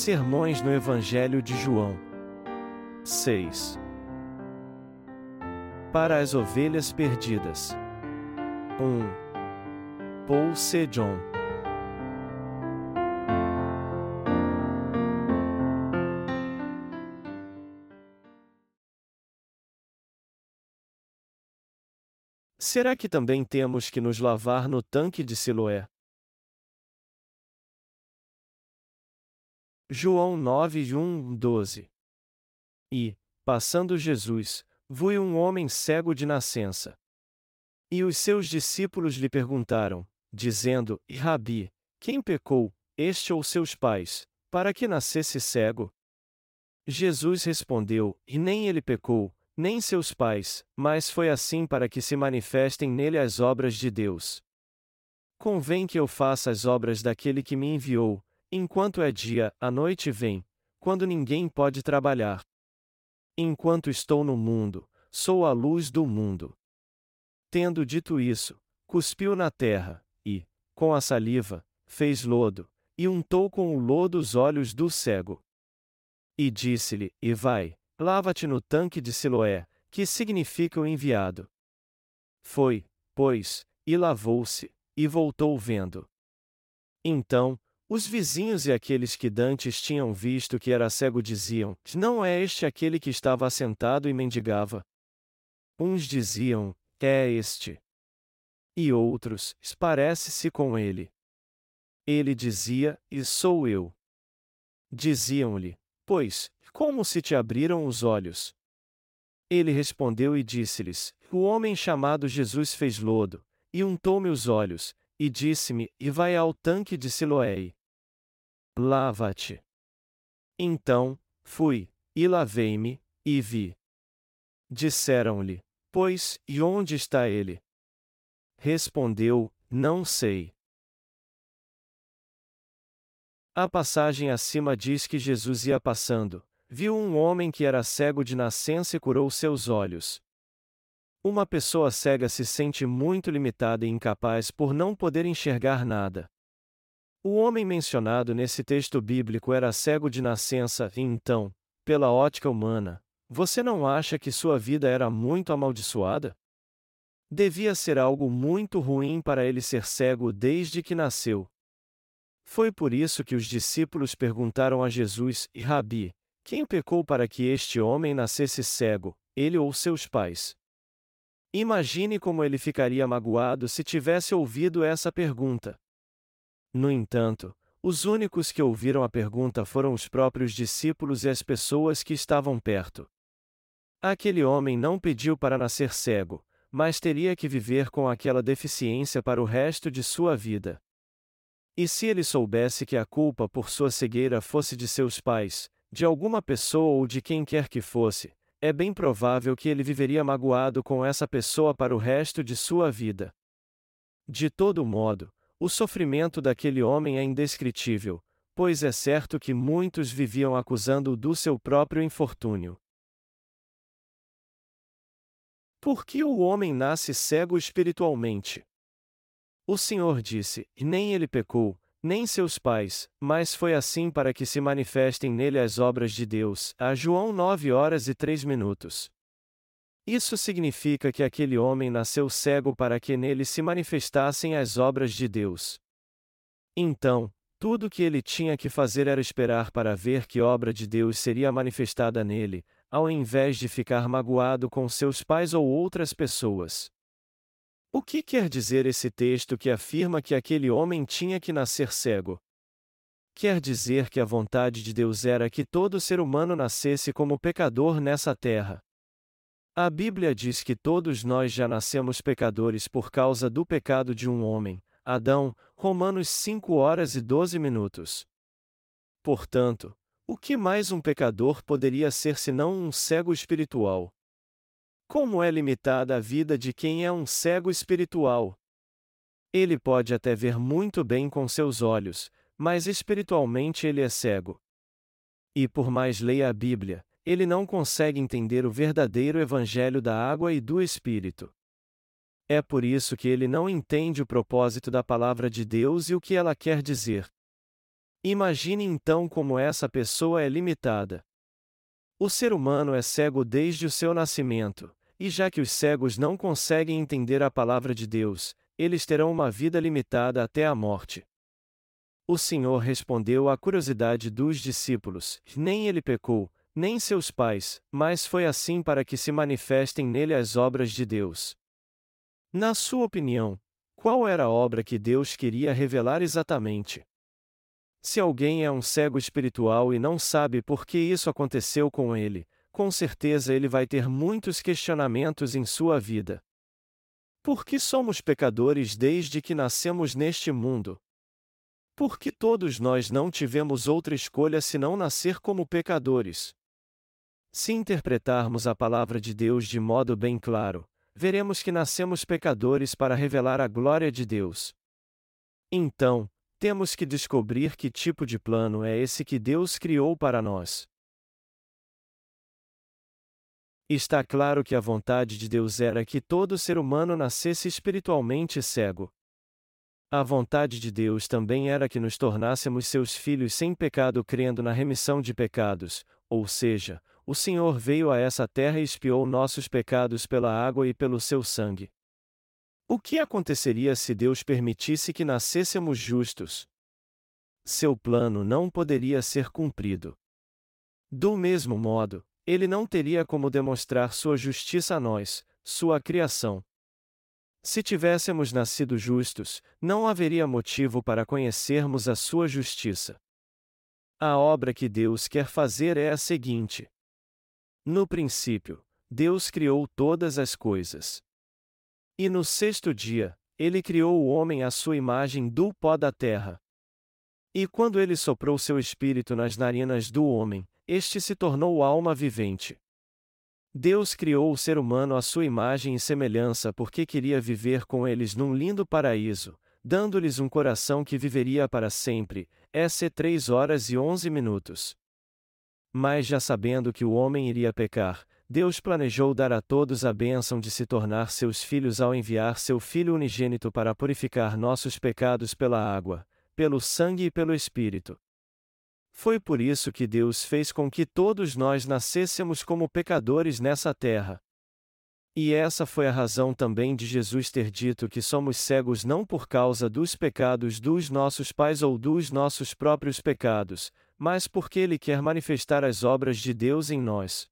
Sermões no Evangelho de João. 6. Para as ovelhas perdidas. 1. Paul C. John. Será que também temos que nos lavar no tanque de Siloé? João 9, 1, 12. E, passando Jesus, viu um homem cego de nascença. E os seus discípulos lhe perguntaram, dizendo: Rabi, quem pecou, este ou seus pais, para que nascesse cego? Jesus respondeu: E nem ele pecou, nem seus pais, mas foi assim para que se manifestem nele as obras de Deus. Convém que eu faça as obras daquele que me enviou, Enquanto é dia, a noite vem, quando ninguém pode trabalhar. Enquanto estou no mundo, sou a luz do mundo. Tendo dito isso, cuspiu na terra, e, com a saliva, fez lodo, e untou com o lodo os olhos do cego. E disse-lhe: E vai, lava-te no tanque de Siloé, que significa o enviado. Foi, pois, e lavou-se, e voltou vendo. Então, os vizinhos e aqueles que dantes tinham visto que era cego diziam: Não é este aquele que estava assentado e mendigava? Uns diziam: É este. E outros: Parece-se com ele. Ele dizia: E sou eu. Diziam-lhe: Pois, como se te abriram os olhos? Ele respondeu e disse-lhes: O homem chamado Jesus fez lodo, e untou-me os olhos, e disse-me: E vai ao tanque de Siloé. Lava-te. Então, fui, e lavei-me, e vi. Disseram-lhe, pois, e onde está ele? Respondeu, não sei. A passagem acima diz que Jesus ia passando, viu um homem que era cego de nascença e curou seus olhos. Uma pessoa cega se sente muito limitada e incapaz por não poder enxergar nada. O homem mencionado nesse texto bíblico era cego de nascença, e então, pela ótica humana, você não acha que sua vida era muito amaldiçoada? Devia ser algo muito ruim para ele ser cego desde que nasceu. Foi por isso que os discípulos perguntaram a Jesus: e Rabi, quem pecou para que este homem nascesse cego, ele ou seus pais? Imagine como ele ficaria magoado se tivesse ouvido essa pergunta. No entanto, os únicos que ouviram a pergunta foram os próprios discípulos e as pessoas que estavam perto. Aquele homem não pediu para nascer cego, mas teria que viver com aquela deficiência para o resto de sua vida. E se ele soubesse que a culpa por sua cegueira fosse de seus pais, de alguma pessoa ou de quem quer que fosse, é bem provável que ele viveria magoado com essa pessoa para o resto de sua vida. De todo modo, o sofrimento daquele homem é indescritível, pois é certo que muitos viviam acusando-o do seu próprio infortúnio. Por que o homem nasce cego espiritualmente? O Senhor disse: Nem ele pecou, nem seus pais, mas foi assim para que se manifestem nele as obras de Deus. A João 9 horas e 3 minutos. Isso significa que aquele homem nasceu cego para que nele se manifestassem as obras de Deus. Então, tudo o que ele tinha que fazer era esperar para ver que obra de Deus seria manifestada nele, ao invés de ficar magoado com seus pais ou outras pessoas. O que quer dizer esse texto que afirma que aquele homem tinha que nascer cego? Quer dizer que a vontade de Deus era que todo ser humano nascesse como pecador nessa terra. A Bíblia diz que todos nós já nascemos pecadores por causa do pecado de um homem, Adão, Romanos 5 horas e 12 minutos. Portanto, o que mais um pecador poderia ser senão um cego espiritual? Como é limitada a vida de quem é um cego espiritual? Ele pode até ver muito bem com seus olhos, mas espiritualmente ele é cego. E por mais leia a Bíblia, ele não consegue entender o verdadeiro evangelho da água e do Espírito. É por isso que ele não entende o propósito da palavra de Deus e o que ela quer dizer. Imagine então como essa pessoa é limitada. O ser humano é cego desde o seu nascimento, e já que os cegos não conseguem entender a palavra de Deus, eles terão uma vida limitada até a morte. O Senhor respondeu à curiosidade dos discípulos: nem ele pecou, nem seus pais, mas foi assim para que se manifestem nele as obras de Deus. Na sua opinião, qual era a obra que Deus queria revelar exatamente? Se alguém é um cego espiritual e não sabe por que isso aconteceu com ele, com certeza ele vai ter muitos questionamentos em sua vida. Por que somos pecadores desde que nascemos neste mundo? Por que todos nós não tivemos outra escolha senão nascer como pecadores? Se interpretarmos a palavra de Deus de modo bem claro, veremos que nascemos pecadores para revelar a glória de Deus. Então, temos que descobrir que tipo de plano é esse que Deus criou para nós. Está claro que a vontade de Deus era que todo ser humano nascesse espiritualmente cego. A vontade de Deus também era que nos tornássemos seus filhos sem pecado crendo na remissão de pecados, ou seja, o Senhor veio a essa terra e expiou nossos pecados pela água e pelo seu sangue. O que aconteceria se Deus permitisse que nascêssemos justos? Seu plano não poderia ser cumprido. Do mesmo modo, ele não teria como demonstrar sua justiça a nós, sua criação. Se tivéssemos nascido justos, não haveria motivo para conhecermos a sua justiça. A obra que Deus quer fazer é a seguinte: No princípio, Deus criou todas as coisas. E no sexto dia, ele criou o homem à sua imagem do pó da terra. E quando ele soprou seu espírito nas narinas do homem, este se tornou alma vivente. Deus criou o ser humano à sua imagem e semelhança porque queria viver com eles num lindo paraíso, dando-lhes um coração que viveria para sempre. S. 3 horas e 11 minutos. Mas já sabendo que o homem iria pecar, Deus planejou dar a todos a bênção de se tornar seus filhos ao enviar seu Filho unigênito para purificar nossos pecados pela água, pelo sangue e pelo Espírito. Foi por isso que Deus fez com que todos nós nascêssemos como pecadores nessa terra. E essa foi a razão também de Jesus ter dito que somos cegos não por causa dos pecados dos nossos pais ou dos nossos próprios pecados, mas porque Ele quer manifestar as obras de Deus em nós.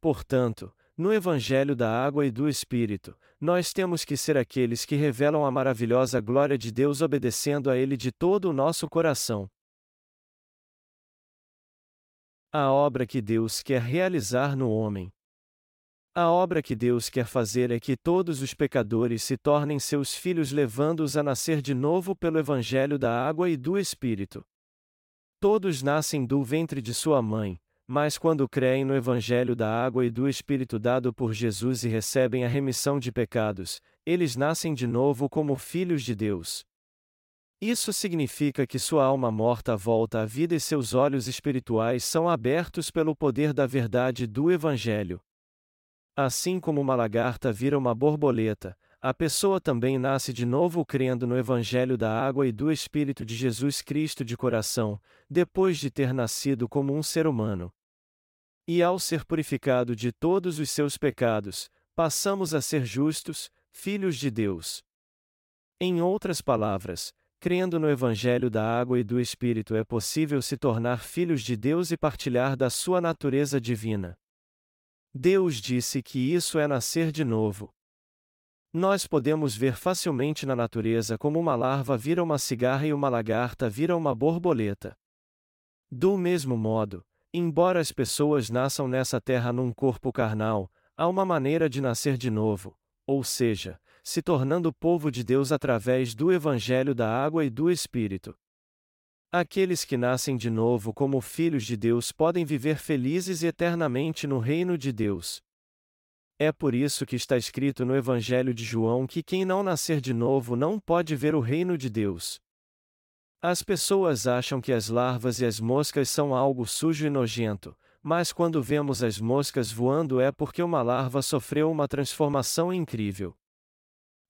Portanto, no Evangelho da Água e do Espírito, nós temos que ser aqueles que revelam a maravilhosa glória de Deus obedecendo a Ele de todo o nosso coração. A obra que Deus quer realizar no homem. A obra que Deus quer fazer é que todos os pecadores se tornem seus filhos, levando-os a nascer de novo pelo Evangelho da Água e do Espírito. Todos nascem do ventre de sua mãe, mas quando creem no Evangelho da água e do Espírito dado por Jesus e recebem a remissão de pecados, eles nascem de novo como filhos de Deus. Isso significa que sua alma morta volta à vida e seus olhos espirituais são abertos pelo poder da verdade do Evangelho. Assim como uma lagarta vira uma borboleta, a pessoa também nasce de novo crendo no Evangelho da água e do Espírito de Jesus Cristo de coração, depois de ter nascido como um ser humano. E ao ser purificado de todos os seus pecados, passamos a ser justos, filhos de Deus. Em outras palavras, crendo no Evangelho da água e do Espírito é possível se tornar filhos de Deus e partilhar da sua natureza divina. Deus disse que isso é nascer de novo. Nós podemos ver facilmente na natureza como uma larva vira uma cigarra e uma lagarta vira uma borboleta. Do mesmo modo, Embora as pessoas nasçam nessa terra num corpo carnal, há uma maneira de nascer de novo, ou seja, se tornando povo de Deus através do Evangelho da água e do Espírito. Aqueles que nascem de novo como filhos de Deus podem viver felizes eternamente no reino de Deus. É por isso que está escrito no Evangelho de João que quem não nascer de novo não pode ver o reino de Deus. As pessoas acham que as larvas e as moscas são algo sujo e nojento, mas quando vemos as moscas voando é porque uma larva sofreu uma transformação incrível.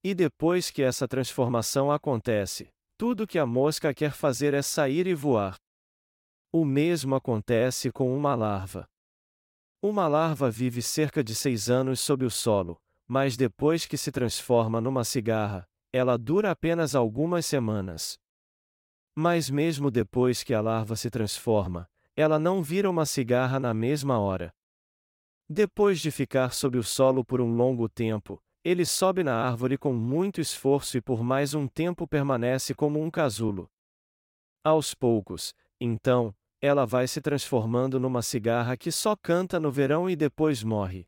E depois que essa transformação acontece, tudo que a mosca quer fazer é sair e voar. O mesmo acontece com uma larva. Uma larva vive cerca de seis anos sob o solo, mas depois que se transforma numa cigarra, ela dura apenas algumas semanas. Mas mesmo depois que a larva se transforma, ela não vira uma cigarra na mesma hora. Depois de ficar sob o solo por um longo tempo, ele sobe na árvore com muito esforço e por mais um tempo permanece como um casulo. Aos poucos, então, ela vai se transformando numa cigarra que só canta no verão e depois morre.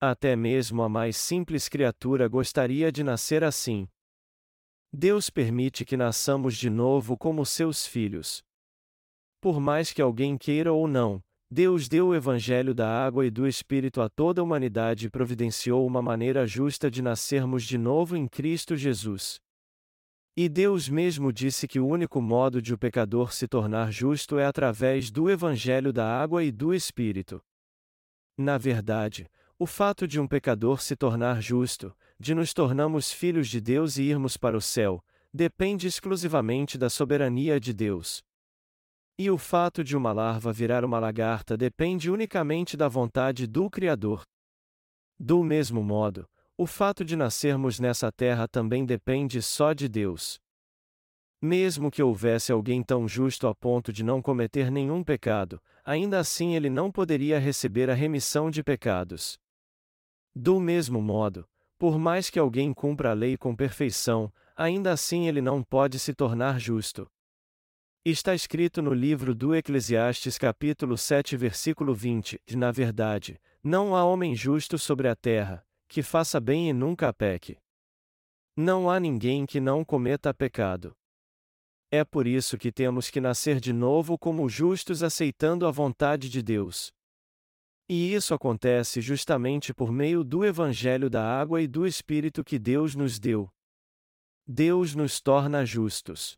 Até mesmo a mais simples criatura gostaria de nascer assim. Deus permite que nasçamos de novo como seus filhos. Por mais que alguém queira ou não, Deus deu o Evangelho da água e do Espírito a toda a humanidade e providenciou uma maneira justa de nascermos de novo em Cristo Jesus. E Deus mesmo disse que o único modo de o pecador se tornar justo é através do Evangelho da água e do Espírito. Na verdade, o fato de um pecador se tornar justo, de nos tornarmos filhos de Deus e irmos para o céu, depende exclusivamente da soberania de Deus. E o fato de uma larva virar uma lagarta depende unicamente da vontade do Criador. Do mesmo modo, o fato de nascermos nessa terra também depende só de Deus. Mesmo que houvesse alguém tão justo a ponto de não cometer nenhum pecado, ainda assim ele não poderia receber a remissão de pecados. Do mesmo modo, por mais que alguém cumpra a lei com perfeição, ainda assim ele não pode se tornar justo. Está escrito no livro do Eclesiastes, capítulo 7, versículo 20: Na verdade, não há homem justo sobre a terra, que faça bem e nunca peque. Não há ninguém que não cometa pecado. É por isso que temos que nascer de novo como justos aceitando a vontade de Deus. E isso acontece justamente por meio do Evangelho da água e do Espírito que Deus nos deu. Deus nos torna justos.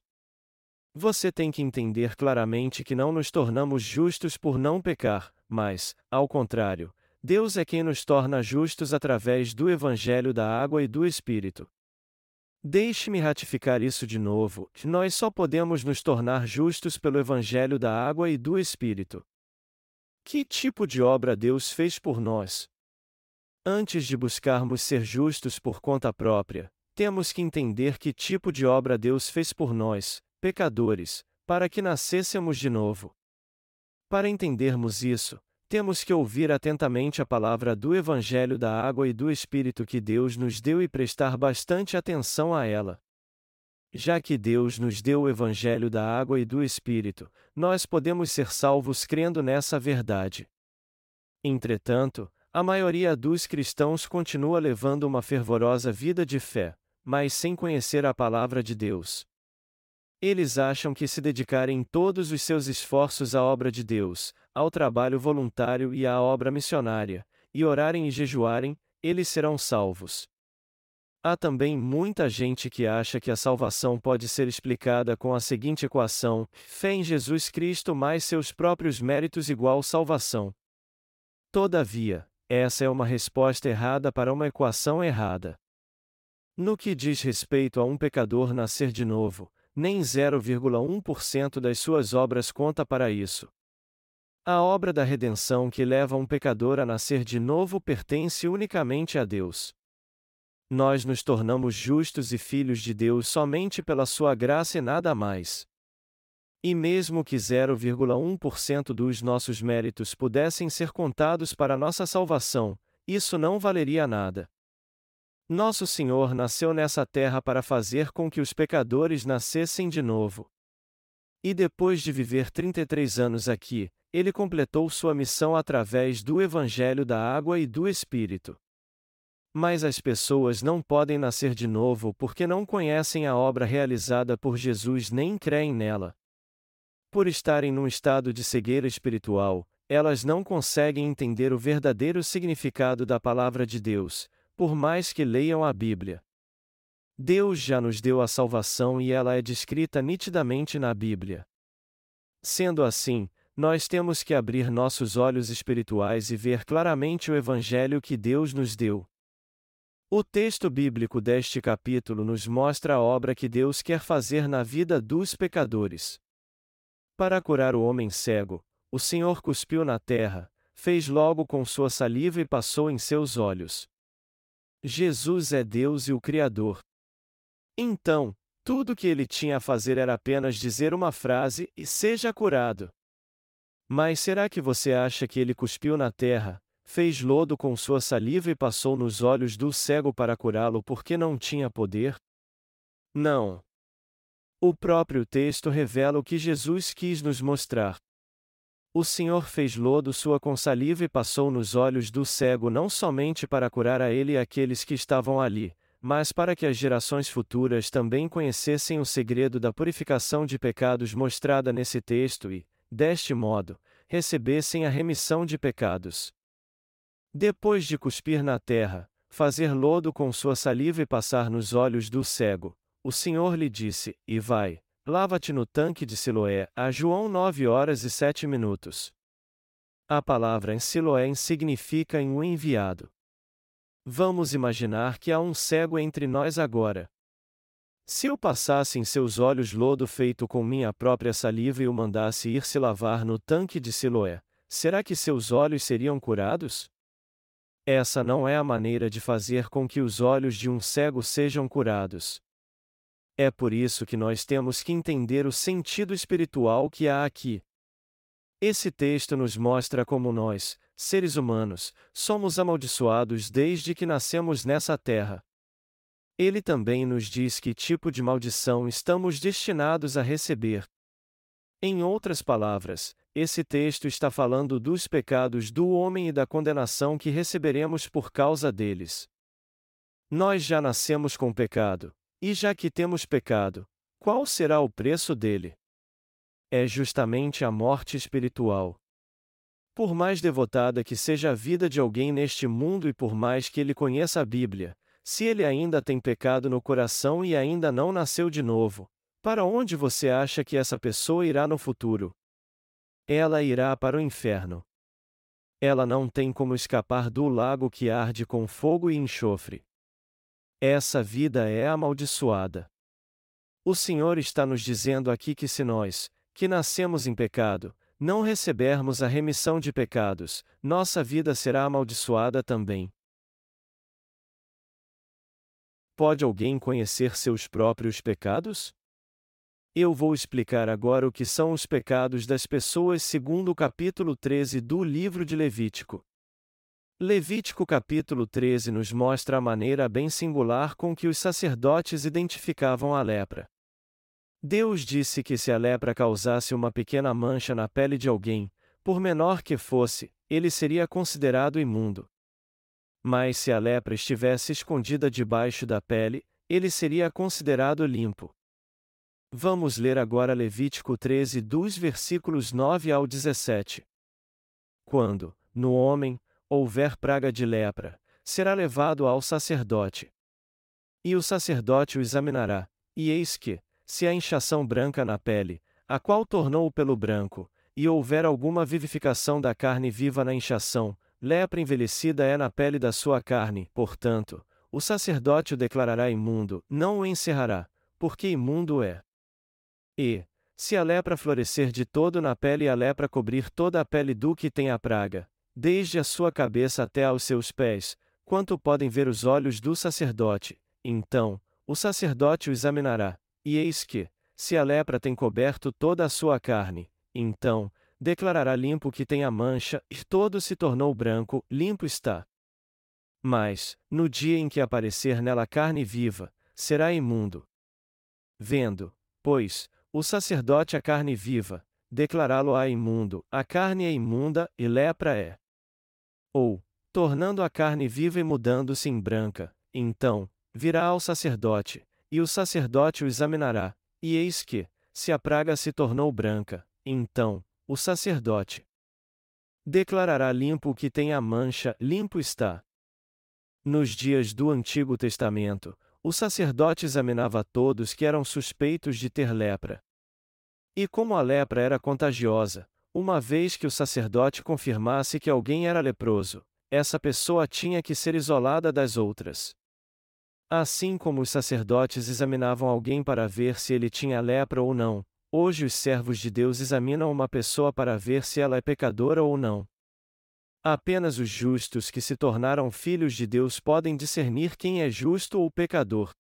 Você tem que entender claramente que não nos tornamos justos por não pecar, mas, ao contrário, Deus é quem nos torna justos através do Evangelho da água e do Espírito. Deixe-me ratificar isso de novo: nós só podemos nos tornar justos pelo Evangelho da água e do Espírito. Que tipo de obra Deus fez por nós? Antes de buscarmos ser justos por conta própria, temos que entender que tipo de obra Deus fez por nós, pecadores, para que nascêssemos de novo. Para entendermos isso, temos que ouvir atentamente a palavra do Evangelho da Água e do Espírito que Deus nos deu e prestar bastante atenção a ela. Já que Deus nos deu o Evangelho da Água e do Espírito, nós podemos ser salvos crendo nessa verdade. Entretanto, a maioria dos cristãos continua levando uma fervorosa vida de fé, mas sem conhecer a palavra de Deus. Eles acham que se dedicarem todos os seus esforços à obra de Deus, ao trabalho voluntário e à obra missionária, e orarem e jejuarem, eles serão salvos. Há também muita gente que acha que a salvação pode ser explicada com a seguinte equação: fé em Jesus Cristo mais seus próprios méritos igual salvação. Todavia, essa é uma resposta errada para uma equação errada. No que diz respeito a um pecador nascer de novo, nem 0,1% das suas obras conta para isso. A obra da redenção que leva um pecador a nascer de novo pertence unicamente a Deus. Nós nos tornamos justos e filhos de Deus somente pela sua graça e nada mais. E mesmo que 0,1% dos nossos méritos pudessem ser contados para nossa salvação, isso não valeria nada. Nosso Senhor nasceu nessa terra para fazer com que os pecadores nascessem de novo. E depois de viver 33 anos aqui, ele completou sua missão através do Evangelho da Água e do Espírito. Mas as pessoas não podem nascer de novo porque não conhecem a obra realizada por Jesus nem creem nela. Por estarem num estado de cegueira espiritual, elas não conseguem entender o verdadeiro significado da palavra de Deus, por mais que leiam a Bíblia. Deus já nos deu a salvação e ela é descrita nitidamente na Bíblia. Sendo assim, nós temos que abrir nossos olhos espirituais e ver claramente o Evangelho que Deus nos deu. O texto bíblico deste capítulo nos mostra a obra que Deus quer fazer na vida dos pecadores. Para curar o homem cego, o Senhor cuspiu na terra, fez logo com sua saliva e passou em seus olhos. Jesus é Deus e o Criador. Então, tudo que ele tinha a fazer era apenas dizer uma frase e seja curado. Mas será que você acha que ele cuspiu na terra, fez lodo com sua saliva e passou nos olhos do cego para curá-lo porque não tinha poder? Não. O próprio texto revela o que Jesus quis nos mostrar. O Senhor fez lodo sua com saliva e passou nos olhos do cego não somente para curar a ele e aqueles que estavam ali, mas para que as gerações futuras também conhecessem o segredo da purificação de pecados mostrada nesse texto e, deste modo, recebessem a remissão de pecados. Depois de cuspir na terra, fazer lodo com sua saliva e passar nos olhos do cego, o Senhor lhe disse: E vai, lava-te no tanque de Siloé, a João 9 horas e 7 minutos. A palavra em Siloé significa em o enviado. Vamos imaginar que há um cego entre nós agora. Se eu passasse em seus olhos lodo feito com minha própria saliva e o mandasse ir se lavar no tanque de Siloé, será que seus olhos seriam curados? Essa não é a maneira de fazer com que os olhos de um cego sejam curados. É por isso que nós temos que entender o sentido espiritual que há aqui. Esse texto nos mostra como nós, seres humanos, somos amaldiçoados desde que nascemos nessa terra. Ele também nos diz que tipo de maldição estamos destinados a receber. Em outras palavras, esse texto está falando dos pecados do homem e da condenação que receberemos por causa deles. Nós já nascemos com pecado, e já que temos pecado, qual será o preço dele? É justamente a morte espiritual. Por mais devotada que seja a vida de alguém neste mundo e por mais que ele conheça a Bíblia, se ele ainda tem pecado no coração e ainda não nasceu de novo, para onde você acha que essa pessoa irá no futuro? Ela irá para o inferno. Ela não tem como escapar do lago que arde com fogo e enxofre. Essa vida é amaldiçoada. O Senhor está nos dizendo aqui que se nós, que nascemos em pecado, não recebermos a remissão de pecados, nossa vida será amaldiçoada também. Pode alguém conhecer seus próprios pecados? Eu vou explicar agora o que são os pecados das pessoas segundo o capítulo 13 do livro de Levítico. Levítico capítulo 13 nos mostra a maneira bem singular com que os sacerdotes identificavam a lepra. Deus disse que se a lepra causasse uma pequena mancha na pele de alguém, por menor que fosse, ele seria considerado imundo. Mas se a lepra estivesse escondida debaixo da pele, ele seria considerado limpo. Vamos ler agora Levítico 13, dos versículos 9 ao 17. Quando, no homem, houver praga de lepra, será levado ao sacerdote. E o sacerdote o examinará, e eis que, se há inchação branca na pele, a qual tornou o pelo branco, e houver alguma vivificação da carne viva na inchação, lepra envelhecida é na pele da sua carne, portanto, o sacerdote o declarará imundo, não o encerrará, porque imundo é. E, se a lepra florescer de todo na pele e a lepra cobrir toda a pele do que tem a praga, desde a sua cabeça até aos seus pés, quanto podem ver os olhos do sacerdote, então, o sacerdote o examinará, e eis que, se a lepra tem coberto toda a sua carne, então, declarará limpo que tem a mancha, e todo se tornou branco, limpo está. Mas, no dia em que aparecer nela carne viva, será imundo. Vendo, pois, o sacerdote a carne viva, declará-lo-á imundo, a carne é imunda, e lepra é. Ou, tornando a carne viva e mudando-se em branca, então, virá ao sacerdote, e o sacerdote o examinará, e eis que, se a praga se tornou branca, então, o sacerdote declarará limpo o que tem a mancha, limpo está. Nos dias do Antigo Testamento, o sacerdote examinava todos que eram suspeitos de ter lepra, e como a lepra era contagiosa, uma vez que o sacerdote confirmasse que alguém era leproso, essa pessoa tinha que ser isolada das outras. Assim como os sacerdotes examinavam alguém para ver se ele tinha lepra ou não, hoje os servos de Deus examinam uma pessoa para ver se ela é pecadora ou não. Apenas os justos que se tornaram filhos de Deus podem discernir quem é justo ou pecador.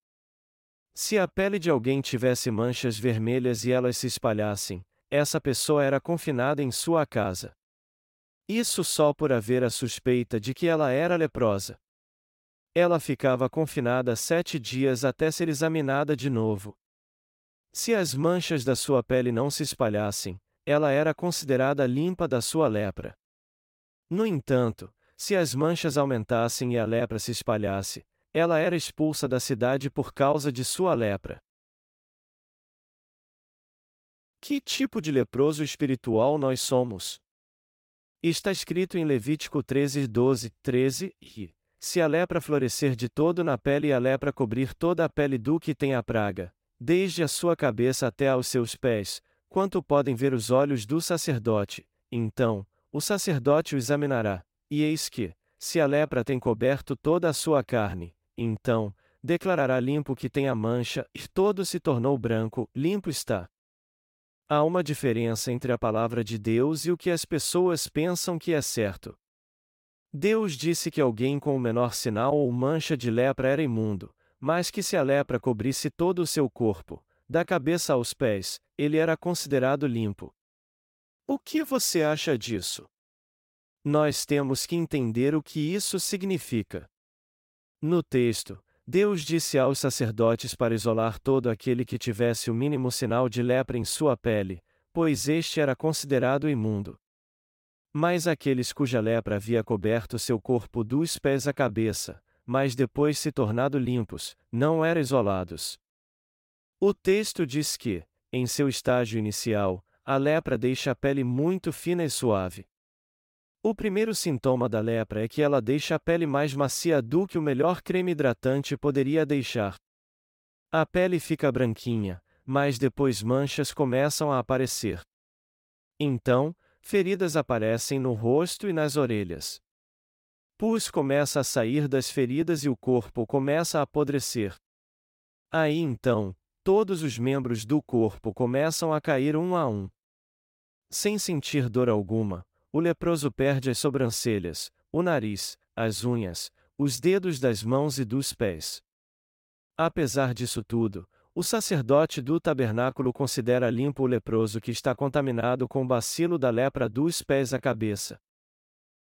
Se a pele de alguém tivesse manchas vermelhas e elas se espalhassem, essa pessoa era confinada em sua casa. Isso só por haver a suspeita de que ela era leprosa. Ela ficava confinada sete dias até ser examinada de novo. Se as manchas da sua pele não se espalhassem, ela era considerada limpa da sua lepra. No entanto, se as manchas aumentassem e a lepra se espalhasse, ela era expulsa da cidade por causa de sua lepra. Que tipo de leproso espiritual nós somos? Está escrito em Levítico 13, 12, 13, e se a lepra florescer de todo na pele e a lepra cobrir toda a pele do que tem a praga, desde a sua cabeça até aos seus pés, quanto podem ver os olhos do sacerdote, então, o sacerdote o examinará, e eis que, se a lepra tem coberto toda a sua carne, então, declarará limpo que tem a mancha, e todo se tornou branco, limpo está. Há uma diferença entre a palavra de Deus e o que as pessoas pensam que é certo. Deus disse que alguém com o menor sinal ou mancha de lepra era imundo, mas que se a lepra cobrisse todo o seu corpo, da cabeça aos pés, ele era considerado limpo. O que você acha disso? Nós temos que entender o que isso significa. No texto, Deus disse aos sacerdotes para isolar todo aquele que tivesse o mínimo sinal de lepra em sua pele, pois este era considerado imundo. Mas aqueles cuja lepra havia coberto seu corpo dos pés à cabeça, mas depois se tornado limpos, não eram isolados. O texto diz que, em seu estágio inicial, a lepra deixa a pele muito fina e suave. O primeiro sintoma da lepra é que ela deixa a pele mais macia do que o melhor creme hidratante poderia deixar. A pele fica branquinha, mas depois manchas começam a aparecer. Então, Feridas aparecem no rosto e nas orelhas. Pus começa a sair das feridas e o corpo começa a apodrecer. Aí então, todos os membros do corpo começam a cair um a um. Sem sentir dor alguma, o leproso perde as sobrancelhas, o nariz, as unhas, os dedos das mãos e dos pés. Apesar disso tudo, o sacerdote do tabernáculo considera limpo o leproso que está contaminado com o bacilo da lepra dos pés à cabeça.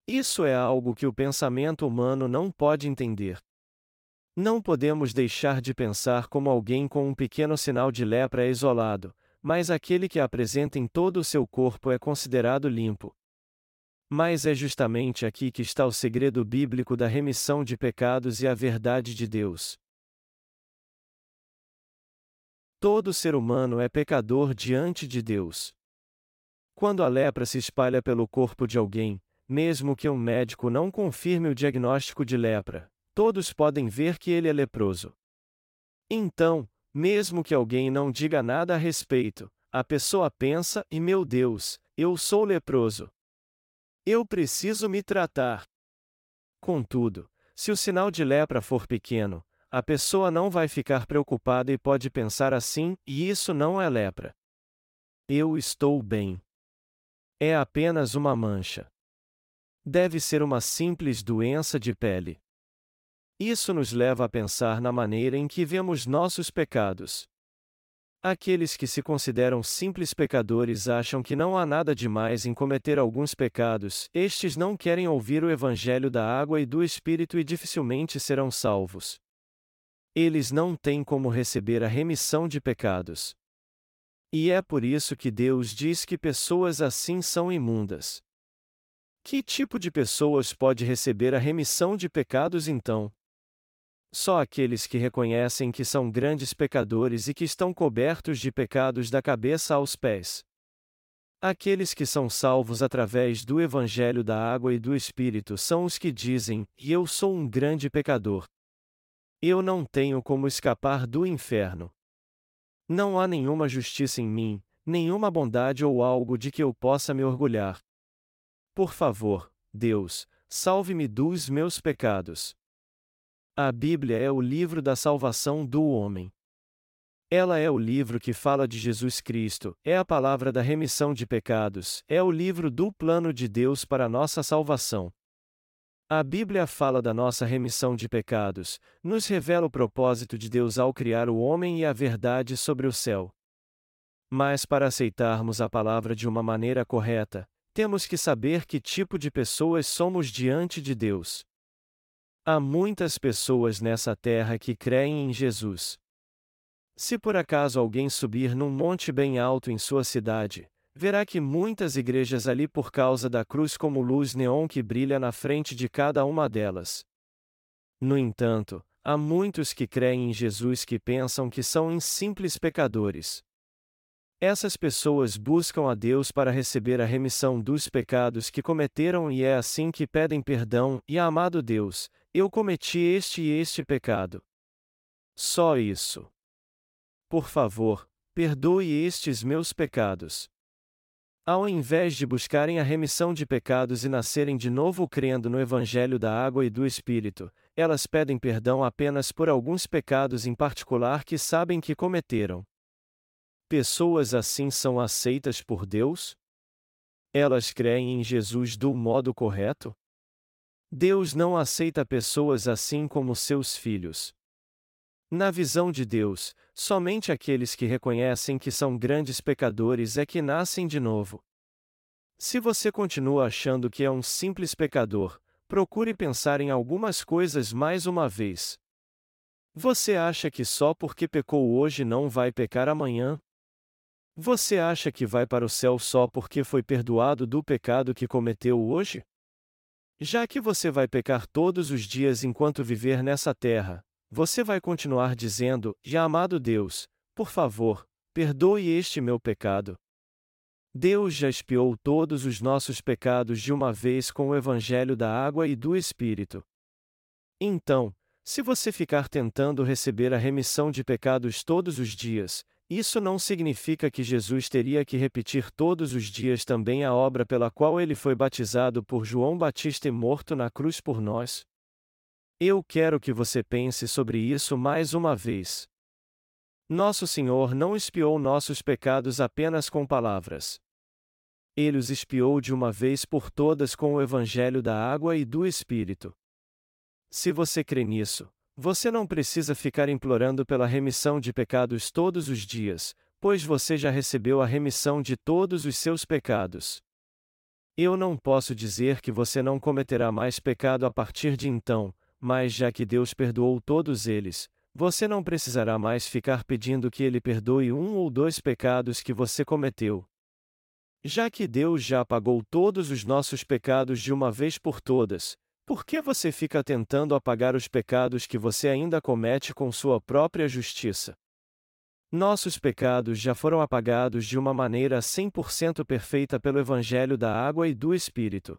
Isso é algo que o pensamento humano não pode entender. Não podemos deixar de pensar como alguém com um pequeno sinal de lepra é isolado, mas aquele que apresenta em todo o seu corpo é considerado limpo. Mas é justamente aqui que está o segredo bíblico da remissão de pecados e a verdade de Deus. Todo ser humano é pecador diante de Deus. Quando a lepra se espalha pelo corpo de alguém, mesmo que um médico não confirme o diagnóstico de lepra, todos podem ver que ele é leproso. Então, mesmo que alguém não diga nada a respeito, a pessoa pensa: e meu Deus, eu sou leproso. Eu preciso me tratar. Contudo, se o sinal de lepra for pequeno, a pessoa não vai ficar preocupada e pode pensar assim: e isso não é lepra. Eu estou bem. É apenas uma mancha. Deve ser uma simples doença de pele. Isso nos leva a pensar na maneira em que vemos nossos pecados. Aqueles que se consideram simples pecadores acham que não há nada demais em cometer alguns pecados, estes não querem ouvir o Evangelho da água e do Espírito e dificilmente serão salvos eles não têm como receber a remissão de pecados. E é por isso que Deus diz que pessoas assim são imundas. Que tipo de pessoas pode receber a remissão de pecados então? Só aqueles que reconhecem que são grandes pecadores e que estão cobertos de pecados da cabeça aos pés. Aqueles que são salvos através do Evangelho da Água e do Espírito são os que dizem: eu sou um grande pecador. Eu não tenho como escapar do inferno. Não há nenhuma justiça em mim, nenhuma bondade ou algo de que eu possa me orgulhar. Por favor, Deus, salve-me dos meus pecados. A Bíblia é o livro da salvação do homem. Ela é o livro que fala de Jesus Cristo, é a palavra da remissão de pecados, é o livro do plano de Deus para nossa salvação. A Bíblia fala da nossa remissão de pecados, nos revela o propósito de Deus ao criar o homem e a verdade sobre o céu. Mas para aceitarmos a palavra de uma maneira correta, temos que saber que tipo de pessoas somos diante de Deus. Há muitas pessoas nessa terra que creem em Jesus. Se por acaso alguém subir num monte bem alto em sua cidade, verá que muitas igrejas ali por causa da cruz como luz neon que brilha na frente de cada uma delas. No entanto, há muitos que creem em Jesus que pensam que são simples pecadores. Essas pessoas buscam a Deus para receber a remissão dos pecados que cometeram e é assim que pedem perdão, e amado Deus, eu cometi este e este pecado. Só isso. Por favor, perdoe estes meus pecados. Ao invés de buscarem a remissão de pecados e nascerem de novo crendo no Evangelho da Água e do Espírito, elas pedem perdão apenas por alguns pecados em particular que sabem que cometeram. Pessoas assim são aceitas por Deus? Elas creem em Jesus do modo correto? Deus não aceita pessoas assim como seus filhos. Na visão de Deus, somente aqueles que reconhecem que são grandes pecadores é que nascem de novo. Se você continua achando que é um simples pecador, procure pensar em algumas coisas mais uma vez. Você acha que só porque pecou hoje não vai pecar amanhã? Você acha que vai para o céu só porque foi perdoado do pecado que cometeu hoje? Já que você vai pecar todos os dias enquanto viver nessa terra, você vai continuar dizendo: Já amado Deus, por favor, perdoe este meu pecado. Deus já expiou todos os nossos pecados de uma vez com o Evangelho da água e do Espírito. Então, se você ficar tentando receber a remissão de pecados todos os dias, isso não significa que Jesus teria que repetir todos os dias também a obra pela qual ele foi batizado por João Batista e morto na cruz por nós? Eu quero que você pense sobre isso mais uma vez. Nosso Senhor não espiou nossos pecados apenas com palavras. Ele os espiou de uma vez por todas com o Evangelho da água e do Espírito. Se você crê nisso, você não precisa ficar implorando pela remissão de pecados todos os dias, pois você já recebeu a remissão de todos os seus pecados. Eu não posso dizer que você não cometerá mais pecado a partir de então, mas já que Deus perdoou todos eles, você não precisará mais ficar pedindo que Ele perdoe um ou dois pecados que você cometeu. Já que Deus já apagou todos os nossos pecados de uma vez por todas, por que você fica tentando apagar os pecados que você ainda comete com sua própria justiça? Nossos pecados já foram apagados de uma maneira 100% perfeita pelo Evangelho da Água e do Espírito.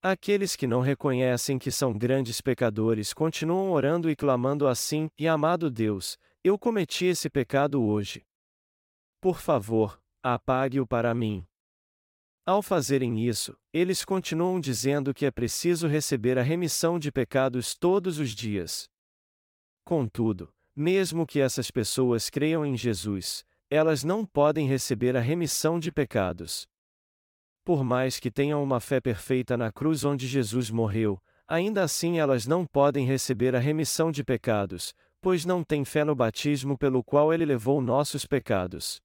Aqueles que não reconhecem que são grandes pecadores continuam orando e clamando assim: E amado Deus, eu cometi esse pecado hoje. Por favor, apague-o para mim. Ao fazerem isso, eles continuam dizendo que é preciso receber a remissão de pecados todos os dias. Contudo, mesmo que essas pessoas creiam em Jesus, elas não podem receber a remissão de pecados. Por mais que tenham uma fé perfeita na cruz onde Jesus morreu, ainda assim elas não podem receber a remissão de pecados, pois não têm fé no batismo pelo qual ele levou nossos pecados.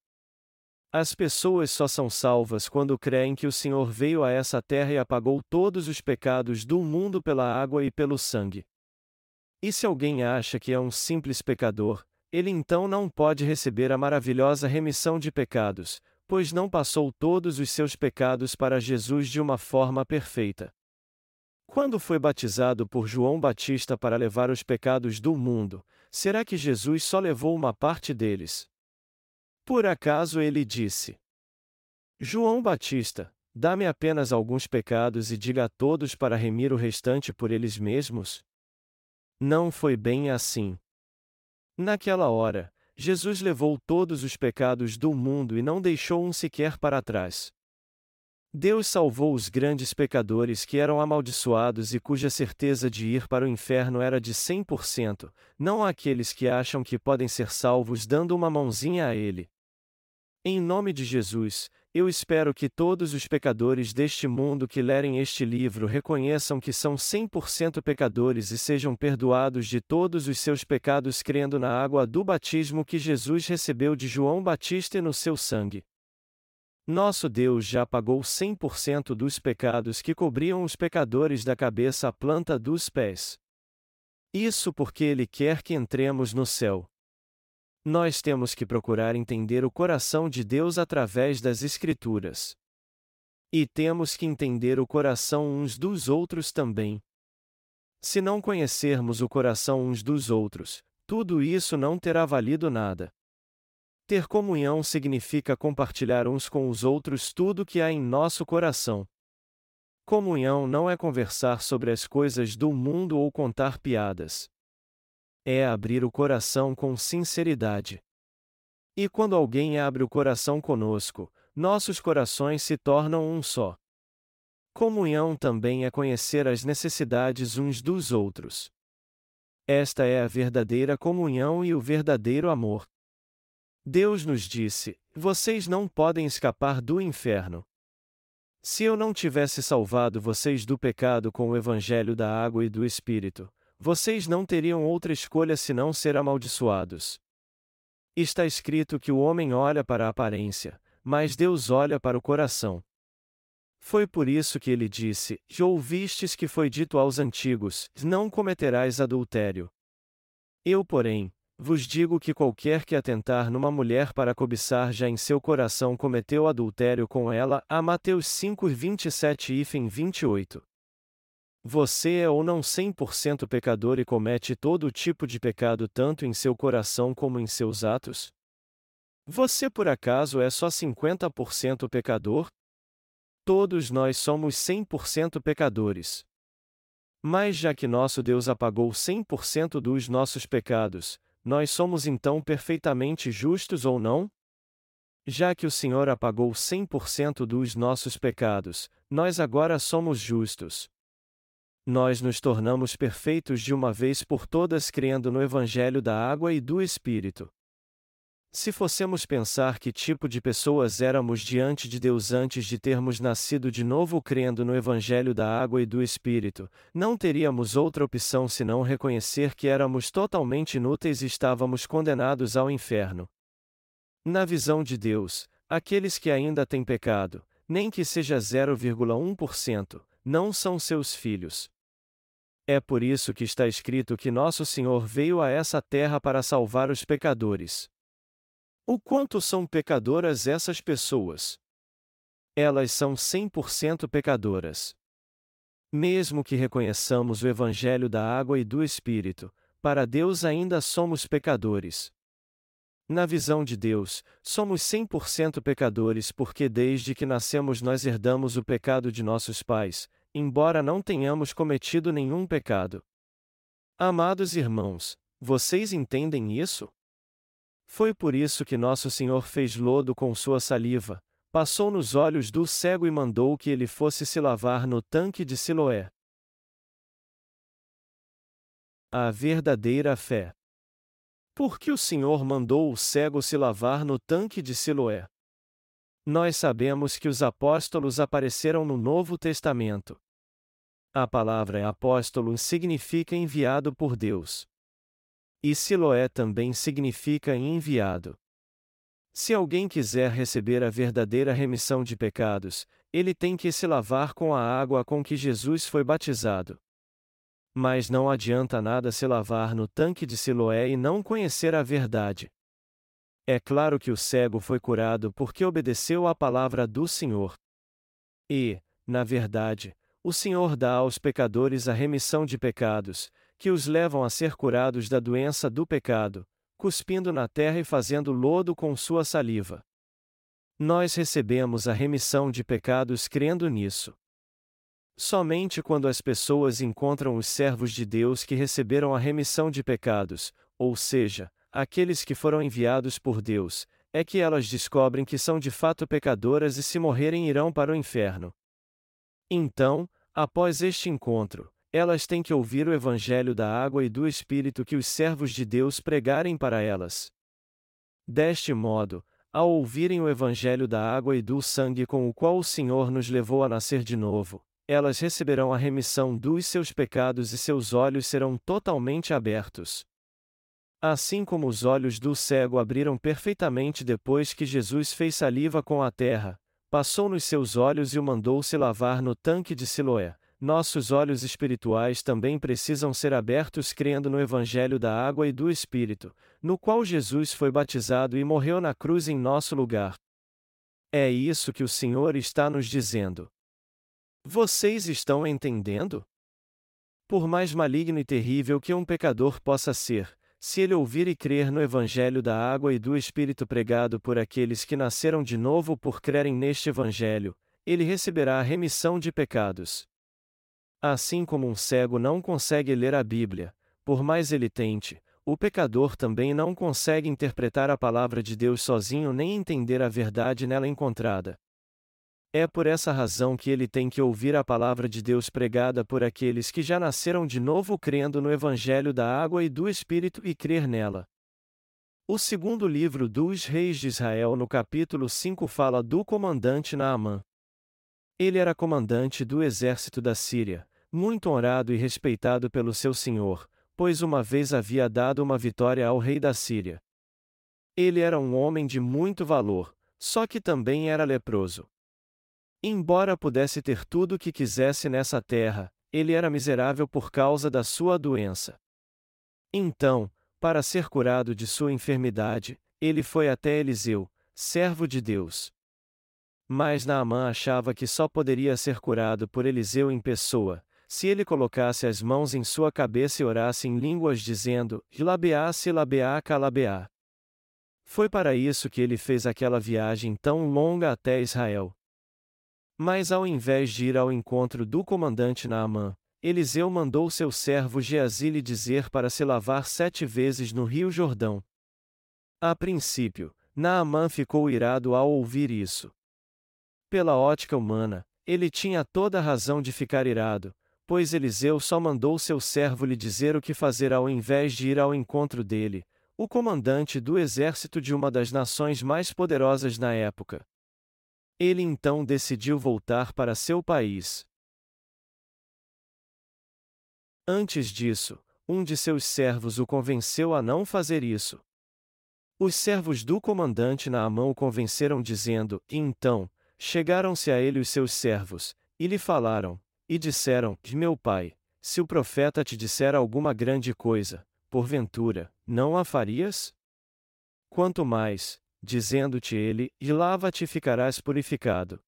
As pessoas só são salvas quando creem que o Senhor veio a essa terra e apagou todos os pecados do mundo pela água e pelo sangue. E se alguém acha que é um simples pecador, ele então não pode receber a maravilhosa remissão de pecados, pois não passou todos os seus pecados para Jesus de uma forma perfeita. Quando foi batizado por João Batista para levar os pecados do mundo, será que Jesus só levou uma parte deles? Por acaso ele disse: João Batista, dá-me apenas alguns pecados e diga a todos para remir o restante por eles mesmos? Não foi bem assim. Naquela hora, Jesus levou todos os pecados do mundo e não deixou um sequer para trás. Deus salvou os grandes pecadores que eram amaldiçoados e cuja certeza de ir para o inferno era de 100%, não aqueles que acham que podem ser salvos dando uma mãozinha a Ele. Em nome de Jesus, eu espero que todos os pecadores deste mundo que lerem este livro reconheçam que são 100% pecadores e sejam perdoados de todos os seus pecados crendo na água do batismo que Jesus recebeu de João Batista e no seu sangue. Nosso Deus já pagou 100% dos pecados que cobriam os pecadores da cabeça à planta dos pés. Isso porque Ele quer que entremos no céu. Nós temos que procurar entender o coração de Deus através das Escrituras. E temos que entender o coração uns dos outros também. Se não conhecermos o coração uns dos outros, tudo isso não terá valido nada. Ter comunhão significa compartilhar uns com os outros tudo que há em nosso coração. Comunhão não é conversar sobre as coisas do mundo ou contar piadas. É abrir o coração com sinceridade. E quando alguém abre o coração conosco, nossos corações se tornam um só. Comunhão também é conhecer as necessidades uns dos outros. Esta é a verdadeira comunhão e o verdadeiro amor. Deus nos disse: Vocês não podem escapar do inferno. Se eu não tivesse salvado vocês do pecado com o evangelho da água e do Espírito, vocês não teriam outra escolha senão ser amaldiçoados. Está escrito que o homem olha para a aparência, mas Deus olha para o coração. Foi por isso que ele disse: Já ouvistes que foi dito aos antigos: Não cometerás adultério. Eu, porém, vos digo que qualquer que atentar numa mulher para cobiçar já em seu coração cometeu adultério com ela. A Mateus 5, 27 e 28. Você é ou não 100% pecador e comete todo tipo de pecado tanto em seu coração como em seus atos? Você por acaso é só 50% pecador? Todos nós somos 100% pecadores. Mas já que nosso Deus apagou 100% dos nossos pecados, nós somos então perfeitamente justos ou não? Já que o Senhor apagou 100% dos nossos pecados, nós agora somos justos. Nós nos tornamos perfeitos de uma vez por todas crendo no Evangelho da Água e do Espírito. Se fossemos pensar que tipo de pessoas éramos diante de Deus antes de termos nascido de novo crendo no Evangelho da Água e do Espírito, não teríamos outra opção senão reconhecer que éramos totalmente inúteis e estávamos condenados ao inferno. Na visão de Deus, aqueles que ainda têm pecado, nem que seja 0,1%, não são seus filhos. É por isso que está escrito que nosso Senhor veio a essa terra para salvar os pecadores. O quanto são pecadoras essas pessoas? Elas são 100% pecadoras. Mesmo que reconheçamos o Evangelho da água e do Espírito, para Deus ainda somos pecadores. Na visão de Deus, somos 100% pecadores porque desde que nascemos nós herdamos o pecado de nossos pais, embora não tenhamos cometido nenhum pecado. Amados irmãos, vocês entendem isso? Foi por isso que nosso Senhor fez lodo com sua saliva, passou nos olhos do cego e mandou que ele fosse se lavar no tanque de Siloé. A verdadeira fé. Por que o Senhor mandou o cego se lavar no tanque de Siloé? Nós sabemos que os apóstolos apareceram no Novo Testamento. A palavra apóstolo significa enviado por Deus. E Siloé também significa enviado. Se alguém quiser receber a verdadeira remissão de pecados, ele tem que se lavar com a água com que Jesus foi batizado. Mas não adianta nada se lavar no tanque de Siloé e não conhecer a verdade. É claro que o cego foi curado porque obedeceu à palavra do Senhor. E, na verdade, o Senhor dá aos pecadores a remissão de pecados, que os levam a ser curados da doença do pecado, cuspindo na terra e fazendo lodo com sua saliva. Nós recebemos a remissão de pecados crendo nisso. Somente quando as pessoas encontram os servos de Deus que receberam a remissão de pecados, ou seja, aqueles que foram enviados por Deus, é que elas descobrem que são de fato pecadoras e se morrerem irão para o inferno. Então, após este encontro, elas têm que ouvir o Evangelho da água e do Espírito que os servos de Deus pregarem para elas. Deste modo, ao ouvirem o Evangelho da água e do sangue com o qual o Senhor nos levou a nascer de novo, elas receberão a remissão dos seus pecados e seus olhos serão totalmente abertos. Assim como os olhos do cego abriram perfeitamente depois que Jesus fez saliva com a terra, passou nos seus olhos e o mandou se lavar no tanque de Siloé. Nossos olhos espirituais também precisam ser abertos crendo no Evangelho da água e do Espírito, no qual Jesus foi batizado e morreu na cruz em nosso lugar. É isso que o Senhor está nos dizendo. Vocês estão entendendo? Por mais maligno e terrível que um pecador possa ser, se ele ouvir e crer no Evangelho da água e do Espírito pregado por aqueles que nasceram de novo por crerem neste Evangelho, ele receberá a remissão de pecados. Assim como um cego não consegue ler a Bíblia, por mais ele tente, o pecador também não consegue interpretar a palavra de Deus sozinho nem entender a verdade nela encontrada. É por essa razão que ele tem que ouvir a palavra de Deus pregada por aqueles que já nasceram de novo crendo no Evangelho da água e do Espírito e crer nela. O segundo livro dos Reis de Israel, no capítulo 5, fala do comandante Naamã. Ele era comandante do exército da Síria, muito honrado e respeitado pelo seu senhor, pois uma vez havia dado uma vitória ao rei da Síria. Ele era um homem de muito valor, só que também era leproso. Embora pudesse ter tudo o que quisesse nessa terra, ele era miserável por causa da sua doença. Então, para ser curado de sua enfermidade, ele foi até Eliseu, servo de Deus. Mas Naamã achava que só poderia ser curado por Eliseu em pessoa, se ele colocasse as mãos em sua cabeça e orasse em línguas dizendo, Labeá Silabeá Calabeá. Foi para isso que ele fez aquela viagem tão longa até Israel. Mas ao invés de ir ao encontro do comandante Naamã, Eliseu mandou seu servo Geazi lhe dizer para se lavar sete vezes no rio Jordão. A princípio, Naamã ficou irado ao ouvir isso. Pela ótica humana, ele tinha toda a razão de ficar irado, pois Eliseu só mandou seu servo lhe dizer o que fazer ao invés de ir ao encontro dele, o comandante do exército de uma das nações mais poderosas na época. Ele então decidiu voltar para seu país. Antes disso, um de seus servos o convenceu a não fazer isso. Os servos do comandante Naamã o convenceram dizendo, então, chegaram-se a ele os seus servos, e lhe falaram, e disseram, meu pai, se o profeta te disser alguma grande coisa, porventura, não a farias? Quanto mais, dizendo-te ele: E lava-te ficarás purificado.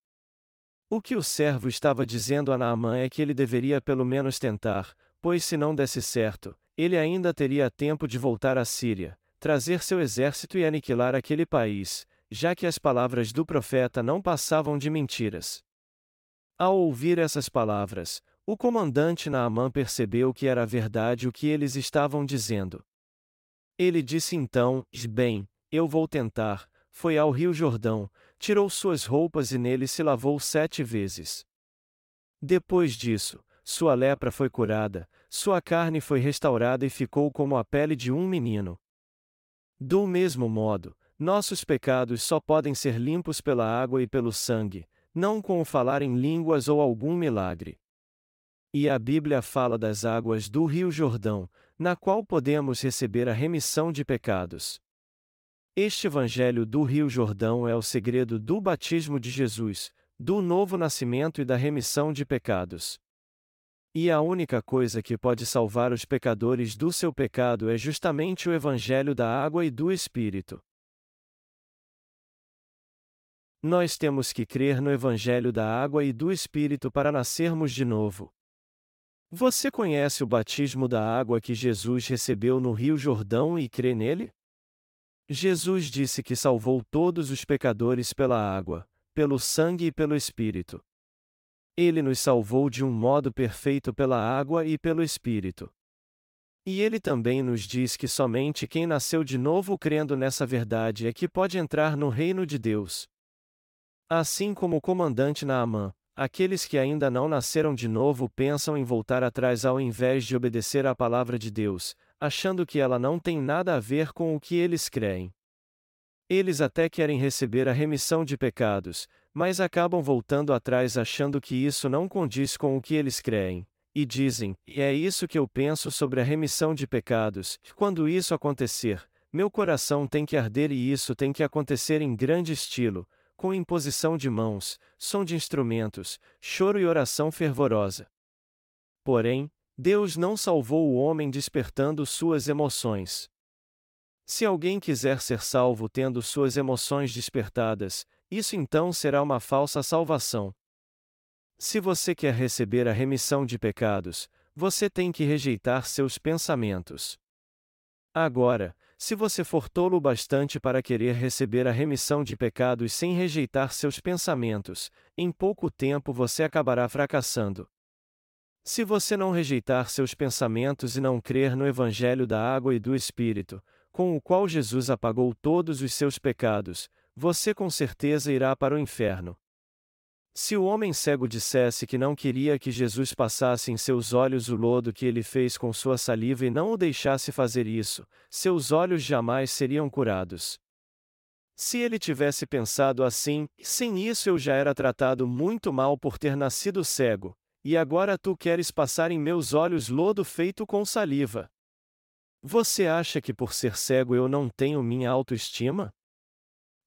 O que o servo estava dizendo a Naamã é que ele deveria pelo menos tentar, pois se não desse certo, ele ainda teria tempo de voltar à Síria, trazer seu exército e aniquilar aquele país, já que as palavras do profeta não passavam de mentiras. Ao ouvir essas palavras, o comandante Naamã percebeu que era verdade o que eles estavam dizendo. Ele disse então: Bem, eu vou tentar, foi ao rio Jordão, tirou suas roupas e nele se lavou sete vezes. Depois disso, sua lepra foi curada, sua carne foi restaurada e ficou como a pele de um menino. Do mesmo modo, nossos pecados só podem ser limpos pela água e pelo sangue, não com o falar em línguas ou algum milagre. E a Bíblia fala das águas do Rio Jordão, na qual podemos receber a remissão de pecados. Este Evangelho do Rio Jordão é o segredo do batismo de Jesus, do novo nascimento e da remissão de pecados. E a única coisa que pode salvar os pecadores do seu pecado é justamente o Evangelho da água e do Espírito. Nós temos que crer no Evangelho da água e do Espírito para nascermos de novo. Você conhece o batismo da água que Jesus recebeu no Rio Jordão e crê nele? Jesus disse que salvou todos os pecadores pela água, pelo sangue e pelo Espírito. Ele nos salvou de um modo perfeito pela água e pelo Espírito. E ele também nos diz que somente quem nasceu de novo crendo nessa verdade é que pode entrar no reino de Deus. Assim como o comandante Naamã, aqueles que ainda não nasceram de novo pensam em voltar atrás ao invés de obedecer à palavra de Deus, achando que ela não tem nada a ver com o que eles creem. Eles até querem receber a remissão de pecados, mas acabam voltando atrás achando que isso não condiz com o que eles creem, e dizem: E é isso que eu penso sobre a remissão de pecados. Quando isso acontecer, meu coração tem que arder e isso tem que acontecer em grande estilo, com imposição de mãos, som de instrumentos, choro e oração fervorosa. Porém, Deus não salvou o homem despertando suas emoções. Se alguém quiser ser salvo tendo suas emoções despertadas, isso então será uma falsa salvação. Se você quer receber a remissão de pecados, você tem que rejeitar seus pensamentos. Agora, se você for tolo bastante para querer receber a remissão de pecados sem rejeitar seus pensamentos, em pouco tempo você acabará fracassando. Se você não rejeitar seus pensamentos e não crer no Evangelho da água e do Espírito, com o qual Jesus apagou todos os seus pecados, você com certeza irá para o inferno. Se o homem cego dissesse que não queria que Jesus passasse em seus olhos o lodo que ele fez com sua saliva e não o deixasse fazer isso, seus olhos jamais seriam curados. Se ele tivesse pensado assim, sem isso eu já era tratado muito mal por ter nascido cego, e agora tu queres passar em meus olhos lodo feito com saliva. Você acha que por ser cego eu não tenho minha autoestima?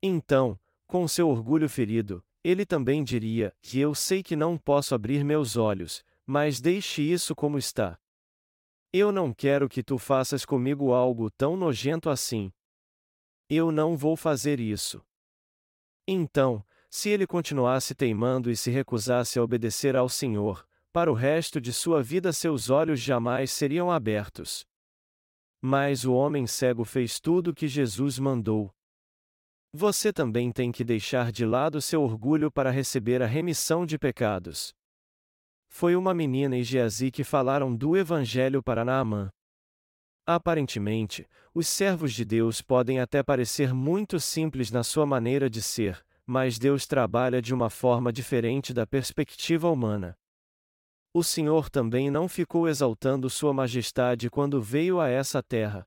Então, com seu orgulho ferido, ele também diria: que eu sei que não posso abrir meus olhos, mas deixe isso como está. Eu não quero que tu faças comigo algo tão nojento assim. Eu não vou fazer isso. Então, se ele continuasse teimando e se recusasse a obedecer ao Senhor, para o resto de sua vida seus olhos jamais seriam abertos. Mas o homem cego fez tudo o que Jesus mandou. Você também tem que deixar de lado seu orgulho para receber a remissão de pecados. Foi uma menina e Geazi que falaram do Evangelho para Naamã. Aparentemente, os servos de Deus podem até parecer muito simples na sua maneira de ser, mas Deus trabalha de uma forma diferente da perspectiva humana. O Senhor também não ficou exaltando Sua Majestade quando veio a essa terra.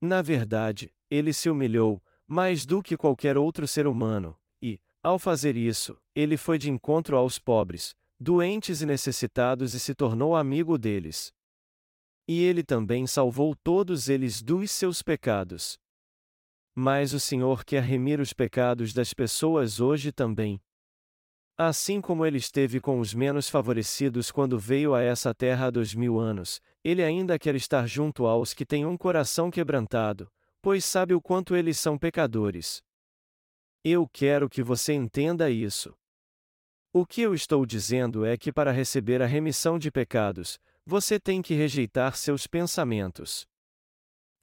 Na verdade, ele se humilhou, mais do que qualquer outro ser humano, e, ao fazer isso, ele foi de encontro aos pobres, doentes e necessitados e se tornou amigo deles. E ele também salvou todos eles dos seus pecados. Mas o Senhor quer remir os pecados das pessoas hoje também. Assim como ele esteve com os menos favorecidos quando veio a essa terra há dois mil anos, ele ainda quer estar junto aos que têm um coração quebrantado, pois sabe o quanto eles são pecadores. Eu quero que você entenda isso. O que eu estou dizendo é que para receber a remissão de pecados, você tem que rejeitar seus pensamentos.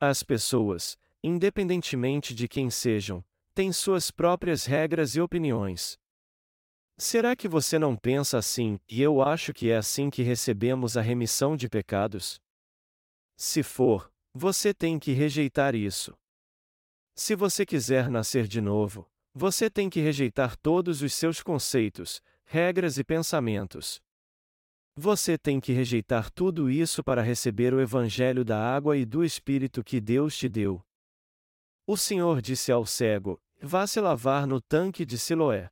As pessoas, independentemente de quem sejam, têm suas próprias regras e opiniões. Será que você não pensa assim, e eu acho que é assim que recebemos a remissão de pecados? Se for, você tem que rejeitar isso. Se você quiser nascer de novo, você tem que rejeitar todos os seus conceitos, regras e pensamentos. Você tem que rejeitar tudo isso para receber o Evangelho da água e do Espírito que Deus te deu. O Senhor disse ao cego: Vá se lavar no tanque de Siloé.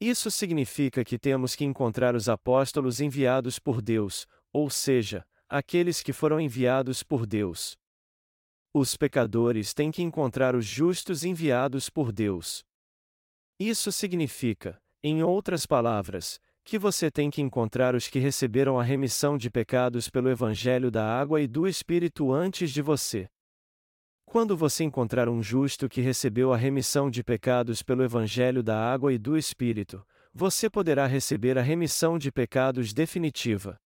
Isso significa que temos que encontrar os apóstolos enviados por Deus, ou seja, aqueles que foram enviados por Deus. Os pecadores têm que encontrar os justos enviados por Deus. Isso significa, em outras palavras, que você tem que encontrar os que receberam a remissão de pecados pelo Evangelho da água e do Espírito antes de você. Quando você encontrar um justo que recebeu a remissão de pecados pelo Evangelho da água e do Espírito, você poderá receber a remissão de pecados definitiva.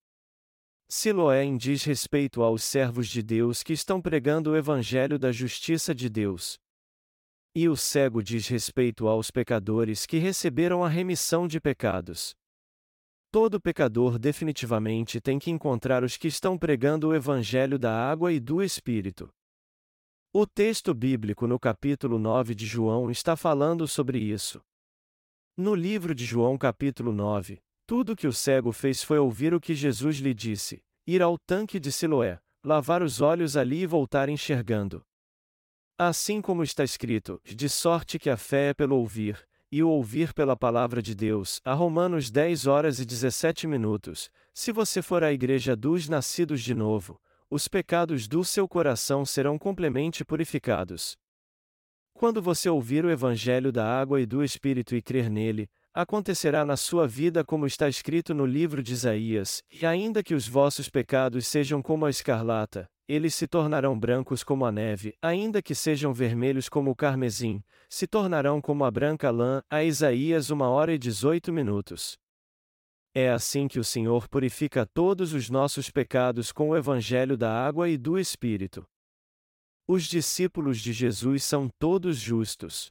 Siloé diz respeito aos servos de Deus que estão pregando o Evangelho da justiça de Deus. E o cego diz respeito aos pecadores que receberam a remissão de pecados. todo pecador definitivamente tem que encontrar os que estão pregando o Evangelho da água e do Espírito. O texto bíblico no capítulo 9 de João está falando sobre isso. No livro de João, capítulo 9, tudo que o cego fez foi ouvir o que Jesus lhe disse: ir ao tanque de Siloé, lavar os olhos ali e voltar enxergando. Assim como está escrito, de sorte que a fé é pelo ouvir, e o ouvir pela palavra de Deus. A Romanos 10 horas e 17 minutos. Se você for à igreja dos nascidos de novo, os pecados do seu coração serão completamente purificados. Quando você ouvir o evangelho da água e do Espírito e crer nele, acontecerá na sua vida como está escrito no livro de Isaías: E ainda que os vossos pecados sejam como a escarlata, eles se tornarão brancos como a neve, ainda que sejam vermelhos como o carmesim, se tornarão como a branca lã. A Isaías 1 hora e 18 minutos. É assim que o Senhor purifica todos os nossos pecados com o evangelho da água e do Espírito. Os discípulos de Jesus são todos justos.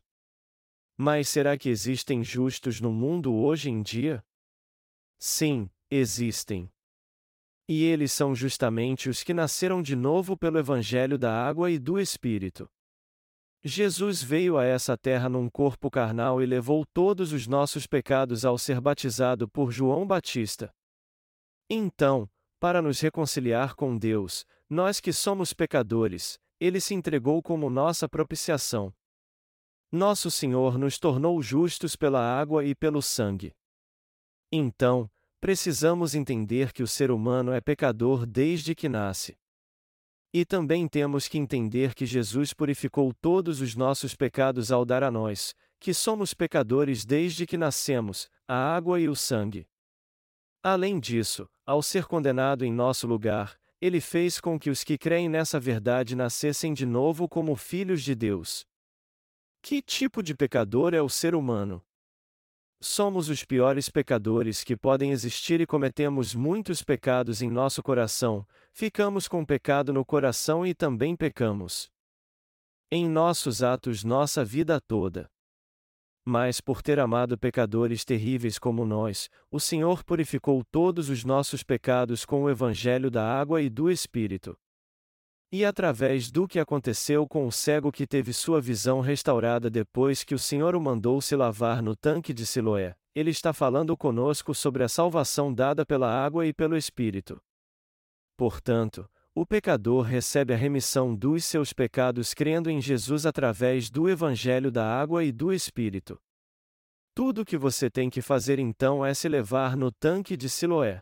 Mas será que existem justos no mundo hoje em dia? Sim, existem. E eles são justamente os que nasceram de novo pelo Evangelho da água e do Espírito. Jesus veio a essa terra num corpo carnal e levou todos os nossos pecados ao ser batizado por João Batista. Então, para nos reconciliar com Deus, nós que somos pecadores, ele se entregou como nossa propiciação. Nosso Senhor nos tornou justos pela água e pelo sangue. Então, precisamos entender que o ser humano é pecador desde que nasce. E também temos que entender que Jesus purificou todos os nossos pecados ao dar a nós, que somos pecadores desde que nascemos, a água e o sangue. Além disso, ao ser condenado em nosso lugar, ele fez com que os que creem nessa verdade nascessem de novo como filhos de Deus. Que tipo de pecador é o ser humano? Somos os piores pecadores que podem existir e cometemos muitos pecados em nosso coração, ficamos com pecado no coração e também pecamos. Em nossos atos nossa vida toda. Mas por ter amado pecadores terríveis como nós, o Senhor purificou todos os nossos pecados com o Evangelho da água e do Espírito. E através do que aconteceu com o cego que teve sua visão restaurada depois que o Senhor o mandou se lavar no tanque de Siloé, ele está falando conosco sobre a salvação dada pela água e pelo Espírito. Portanto, o pecador recebe a remissão dos seus pecados crendo em Jesus através do Evangelho da água e do Espírito. Tudo o que você tem que fazer então é se levar no tanque de Siloé.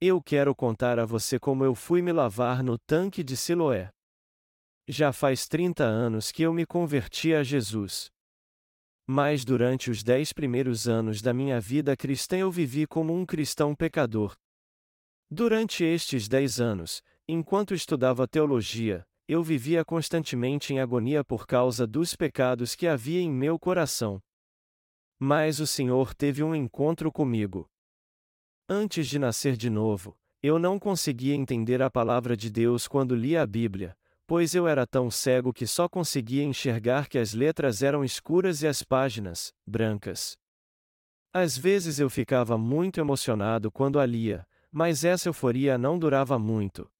Eu quero contar a você como eu fui me lavar no tanque de Siloé. Já faz 30 anos que eu me converti a Jesus. Mas durante os dez primeiros anos da minha vida cristã eu vivi como um cristão pecador. Durante estes dez anos, enquanto estudava teologia, eu vivia constantemente em agonia por causa dos pecados que havia em meu coração. Mas o Senhor teve um encontro comigo. Antes de nascer de novo, eu não conseguia entender a palavra de Deus quando lia a Bíblia, pois eu era tão cego que só conseguia enxergar que as letras eram escuras e as páginas, brancas. Às vezes eu ficava muito emocionado quando a lia, mas essa euforia não durava muito.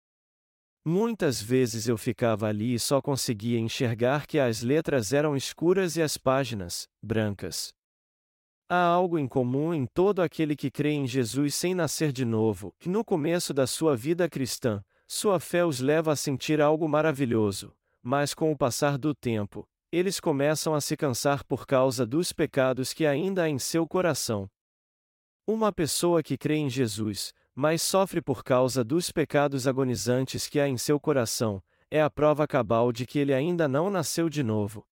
Muitas vezes eu ficava ali e só conseguia enxergar que as letras eram escuras e as páginas, brancas. Há algo em comum em todo aquele que crê em Jesus sem nascer de novo, que no começo da sua vida cristã, sua fé os leva a sentir algo maravilhoso, mas com o passar do tempo, eles começam a se cansar por causa dos pecados que ainda há em seu coração. Uma pessoa que crê em Jesus, mas sofre por causa dos pecados agonizantes que há em seu coração, é a prova cabal de que ele ainda não nasceu de novo.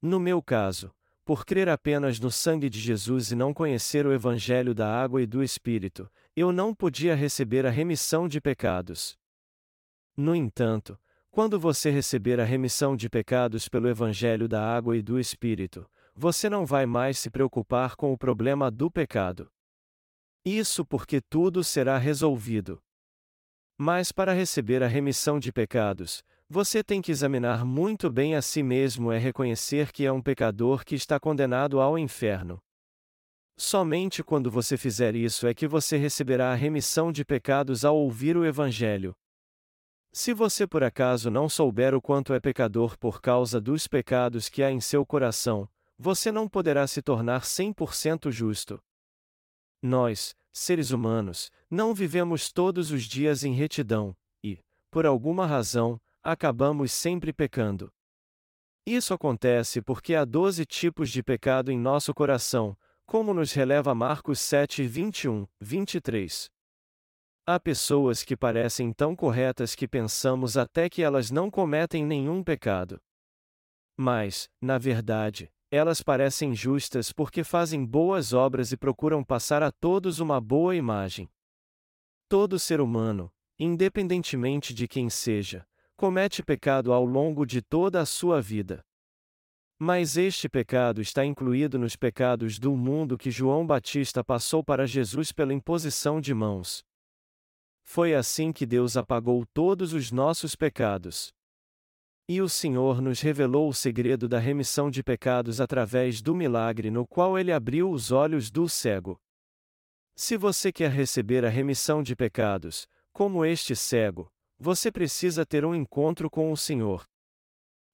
No meu caso, por crer apenas no sangue de Jesus e não conhecer o Evangelho da água e do Espírito, eu não podia receber a remissão de pecados. No entanto, quando você receber a remissão de pecados pelo Evangelho da água e do Espírito, você não vai mais se preocupar com o problema do pecado. Isso porque tudo será resolvido. Mas para receber a remissão de pecados, você tem que examinar muito bem a si mesmo é reconhecer que é um pecador que está condenado ao inferno. Somente quando você fizer isso é que você receberá a remissão de pecados ao ouvir o Evangelho. Se você por acaso não souber o quanto é pecador por causa dos pecados que há em seu coração, você não poderá se tornar 100% justo. Nós, seres humanos, não vivemos todos os dias em retidão, e, por alguma razão, acabamos sempre pecando. Isso acontece porque há doze tipos de pecado em nosso coração, como nos releva Marcos 7, 21, 23. Há pessoas que parecem tão corretas que pensamos até que elas não cometem nenhum pecado. Mas, na verdade, elas parecem justas porque fazem boas obras e procuram passar a todos uma boa imagem. Todo ser humano, independentemente de quem seja, comete pecado ao longo de toda a sua vida. Mas este pecado está incluído nos pecados do mundo que João Batista passou para Jesus pela imposição de mãos. Foi assim que Deus apagou todos os nossos pecados. E o Senhor nos revelou o segredo da remissão de pecados através do milagre no qual ele abriu os olhos do cego. Se você quer receber a remissão de pecados, como este cego, você precisa ter um encontro com o Senhor.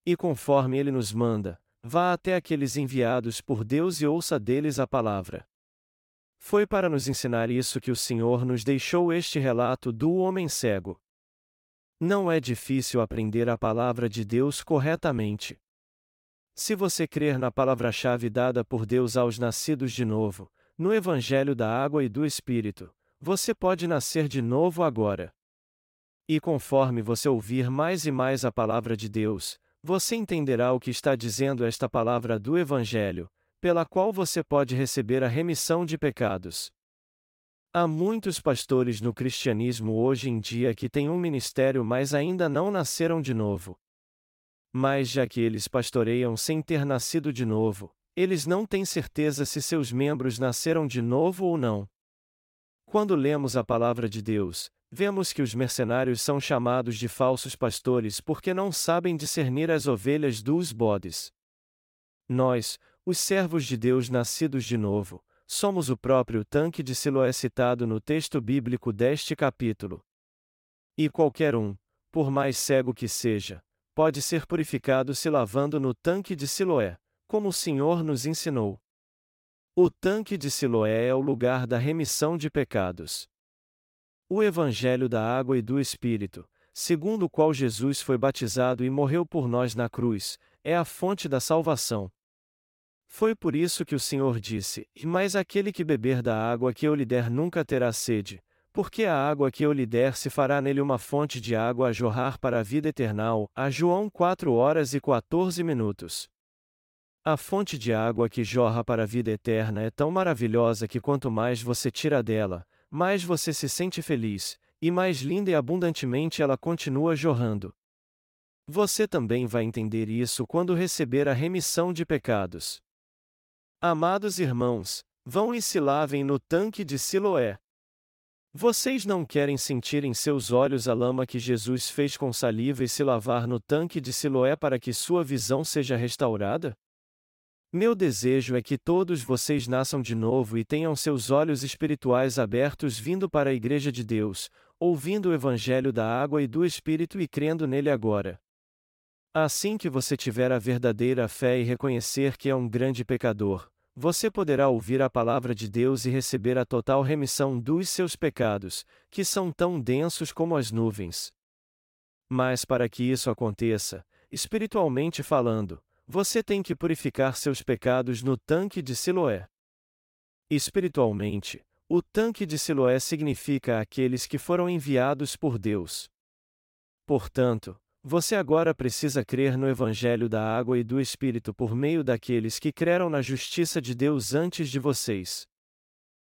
E conforme ele nos manda, vá até aqueles enviados por Deus e ouça deles a palavra. Foi para nos ensinar isso que o Senhor nos deixou este relato do homem cego. Não é difícil aprender a palavra de Deus corretamente. Se você crer na palavra-chave dada por Deus aos nascidos de novo, no Evangelho da Água e do Espírito, você pode nascer de novo agora. E conforme você ouvir mais e mais a palavra de Deus, você entenderá o que está dizendo esta palavra do Evangelho, pela qual você pode receber a remissão de pecados. Há muitos pastores no cristianismo hoje em dia que têm um ministério, mas ainda não nasceram de novo. Mas já que eles pastoreiam sem ter nascido de novo, eles não têm certeza se seus membros nasceram de novo ou não. Quando lemos a palavra de Deus, Vemos que os mercenários são chamados de falsos pastores porque não sabem discernir as ovelhas dos bodes. Nós, os servos de Deus nascidos de novo, somos o próprio tanque de Siloé citado no texto bíblico deste capítulo. E qualquer um, por mais cego que seja, pode ser purificado se lavando no tanque de Siloé, como o Senhor nos ensinou. O tanque de Siloé é o lugar da remissão de pecados. O Evangelho da Água e do Espírito, segundo o qual Jesus foi batizado e morreu por nós na cruz, é a fonte da salvação. Foi por isso que o Senhor disse: Mas aquele que beber da água que eu lhe der nunca terá sede, porque a água que eu lhe der se fará nele uma fonte de água a jorrar para a vida eternal. A João 4 horas e 14 minutos. A fonte de água que jorra para a vida eterna é tão maravilhosa que quanto mais você tira dela, mais você se sente feliz, e mais linda e abundantemente ela continua jorrando. Você também vai entender isso quando receber a remissão de pecados. Amados irmãos, vão e se lavem no tanque de Siloé. Vocês não querem sentir em seus olhos a lama que Jesus fez com saliva e se lavar no tanque de Siloé para que sua visão seja restaurada? Meu desejo é que todos vocês nasçam de novo e tenham seus olhos espirituais abertos vindo para a Igreja de Deus, ouvindo o Evangelho da água e do Espírito e crendo nele agora. Assim que você tiver a verdadeira fé e reconhecer que é um grande pecador, você poderá ouvir a palavra de Deus e receber a total remissão dos seus pecados, que são tão densos como as nuvens. Mas para que isso aconteça, espiritualmente falando, você tem que purificar seus pecados no tanque de Siloé. Espiritualmente, o tanque de Siloé significa aqueles que foram enviados por Deus. Portanto, você agora precisa crer no Evangelho da Água e do Espírito por meio daqueles que creram na justiça de Deus antes de vocês.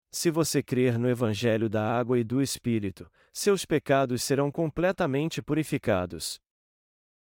Se você crer no Evangelho da Água e do Espírito, seus pecados serão completamente purificados.